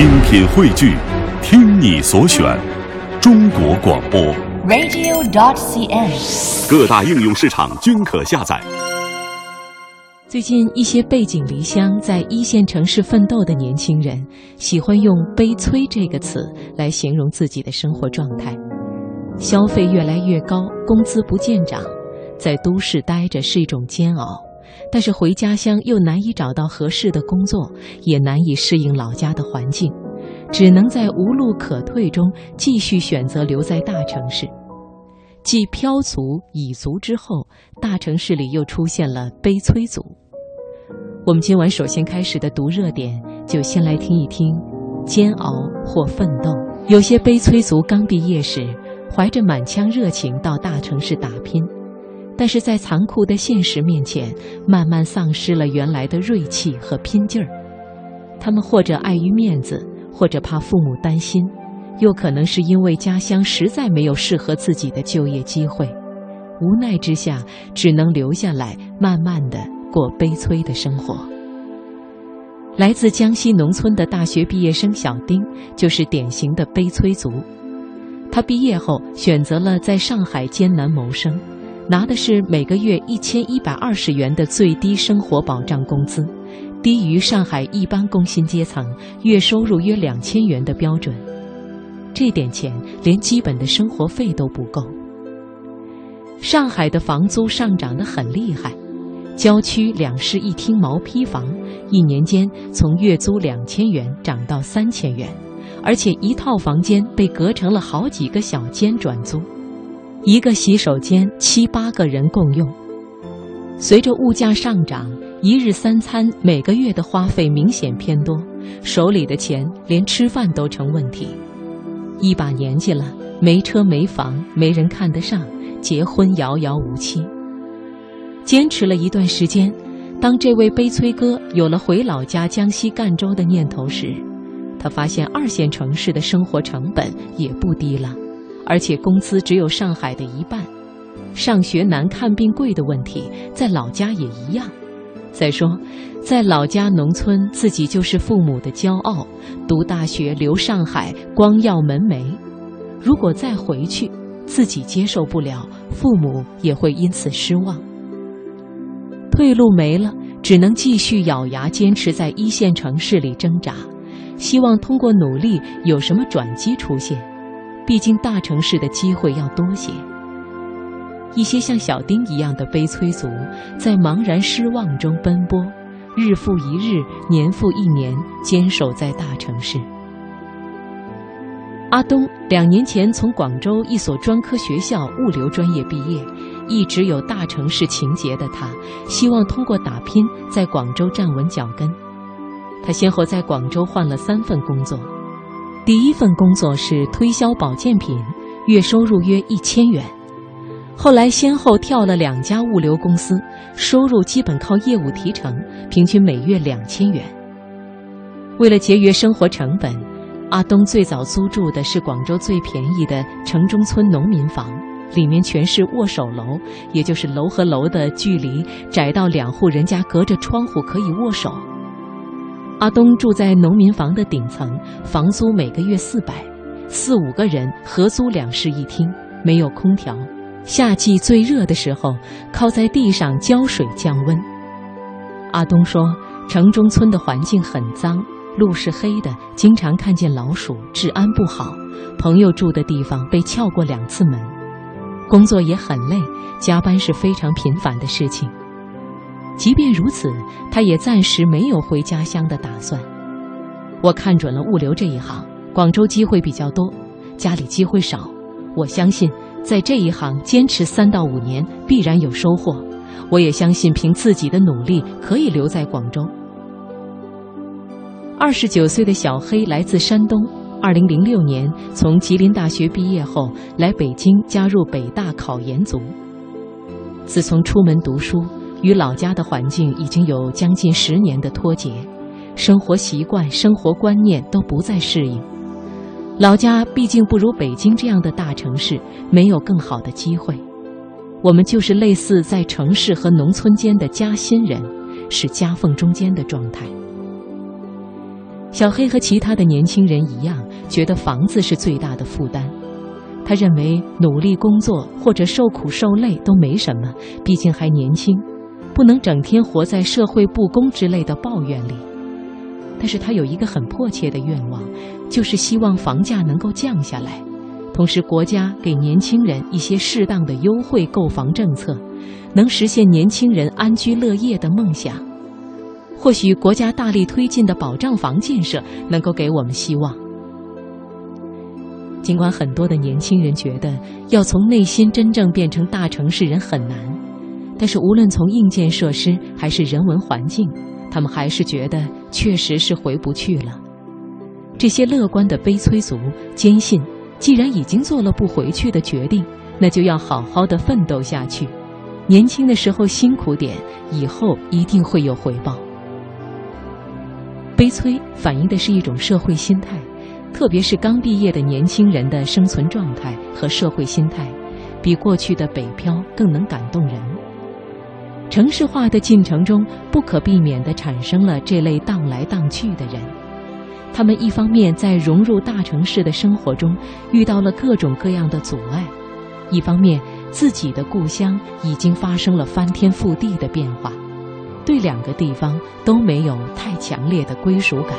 精品汇聚，听你所选，中国广播。radio.dot.cn，。各大应用市场均可下载。最近，一些背井离乡在一线城市奋斗的年轻人，喜欢用“悲催”这个词来形容自己的生活状态。消费越来越高，工资不见涨，在都市待着是一种煎熬。但是回家乡又难以找到合适的工作，也难以适应老家的环境，只能在无路可退中继续选择留在大城市。继漂族、蚁族之后，大城市里又出现了悲催族。我们今晚首先开始的读热点，就先来听一听煎熬或奋斗。有些悲催族刚毕业时，怀着满腔热情到大城市打拼，但是在残酷的现实面前，慢慢丧失了原来的锐气和拼劲儿。他们或者碍于面子，或者怕父母担心。又可能是因为家乡实在没有适合自己的就业机会，无奈之下只能留下来，慢慢的过悲催的生活。来自江西农村的大学毕业生小丁就是典型的悲催族。他毕业后选择了在上海艰难谋生，拿的是每个月一千一百二十元的最低生活保障工资，低于上海一般工薪阶层月收入约两千元的标准。这点钱连基本的生活费都不够。上海的房租上涨得很厉害，郊区两室一厅毛坯房一年间从月租两千元涨到三千元，而且一套房间被隔成了好几个小间转租，一个洗手间七八个人共用。随着物价上涨，一日三餐每个月的花费明显偏多，手里的钱连吃饭都成问题。一把年纪了，没车没房，没人看得上，结婚遥遥无期。坚持了一段时间，当这位悲催哥有了回老家江西赣州的念头时，他发现二线城市的生活成本也不低了，而且工资只有上海的一半。上学难、看病贵的问题，在老家也一样。再说，在老家农村，自己就是父母的骄傲。读大学留上海，光耀门楣。如果再回去，自己接受不了，父母也会因此失望。退路没了，只能继续咬牙坚持在一线城市里挣扎，希望通过努力有什么转机出现。毕竟大城市的机会要多些。一些像小丁一样的悲催族，在茫然失望中奔波，日复一日，年复一年，坚守在大城市。阿东两年前从广州一所专科学校物流专业毕业，一直有大城市情结的他，希望通过打拼在广州站稳脚跟。他先后在广州换了三份工作，第一份工作是推销保健品，月收入约一千元。后来先后跳了两家物流公司，收入基本靠业务提成，平均每月两千元。为了节约生活成本，阿东最早租住的是广州最便宜的城中村农民房，里面全是握手楼，也就是楼和楼的距离窄到两户人家隔着窗户可以握手。阿东住在农民房的顶层，房租每个月四百，四五个人合租两室一厅，没有空调。夏季最热的时候，靠在地上浇水降温。阿东说，城中村的环境很脏，路是黑的，经常看见老鼠，治安不好。朋友住的地方被撬过两次门，工作也很累，加班是非常频繁的事情。即便如此，他也暂时没有回家乡的打算。我看准了物流这一行，广州机会比较多，家里机会少，我相信。在这一行坚持三到五年，必然有收获。我也相信，凭自己的努力，可以留在广州。二十九岁的小黑来自山东，二零零六年从吉林大学毕业后，来北京加入北大考研组。自从出门读书，与老家的环境已经有将近十年的脱节，生活习惯、生活观念都不再适应。老家毕竟不如北京这样的大城市，没有更好的机会。我们就是类似在城市和农村间的夹心人，是夹缝中间的状态。小黑和其他的年轻人一样，觉得房子是最大的负担。他认为努力工作或者受苦受累都没什么，毕竟还年轻，不能整天活在社会不公之类的抱怨里。但是他有一个很迫切的愿望，就是希望房价能够降下来，同时国家给年轻人一些适当的优惠购房政策，能实现年轻人安居乐业的梦想。或许国家大力推进的保障房建设能够给我们希望。尽管很多的年轻人觉得要从内心真正变成大城市人很难，但是无论从硬件设施还是人文环境，他们还是觉得确实是回不去了。这些乐观的悲催族坚信，既然已经做了不回去的决定，那就要好好的奋斗下去。年轻的时候辛苦点，以后一定会有回报。悲催反映的是一种社会心态，特别是刚毕业的年轻人的生存状态和社会心态，比过去的北漂更能感动人。城市化的进程中，不可避免地产生了这类荡来荡去的人。他们一方面在融入大城市的生活中遇到了各种各样的阻碍，一方面自己的故乡已经发生了翻天覆地的变化。对两个地方都没有太强烈的归属感。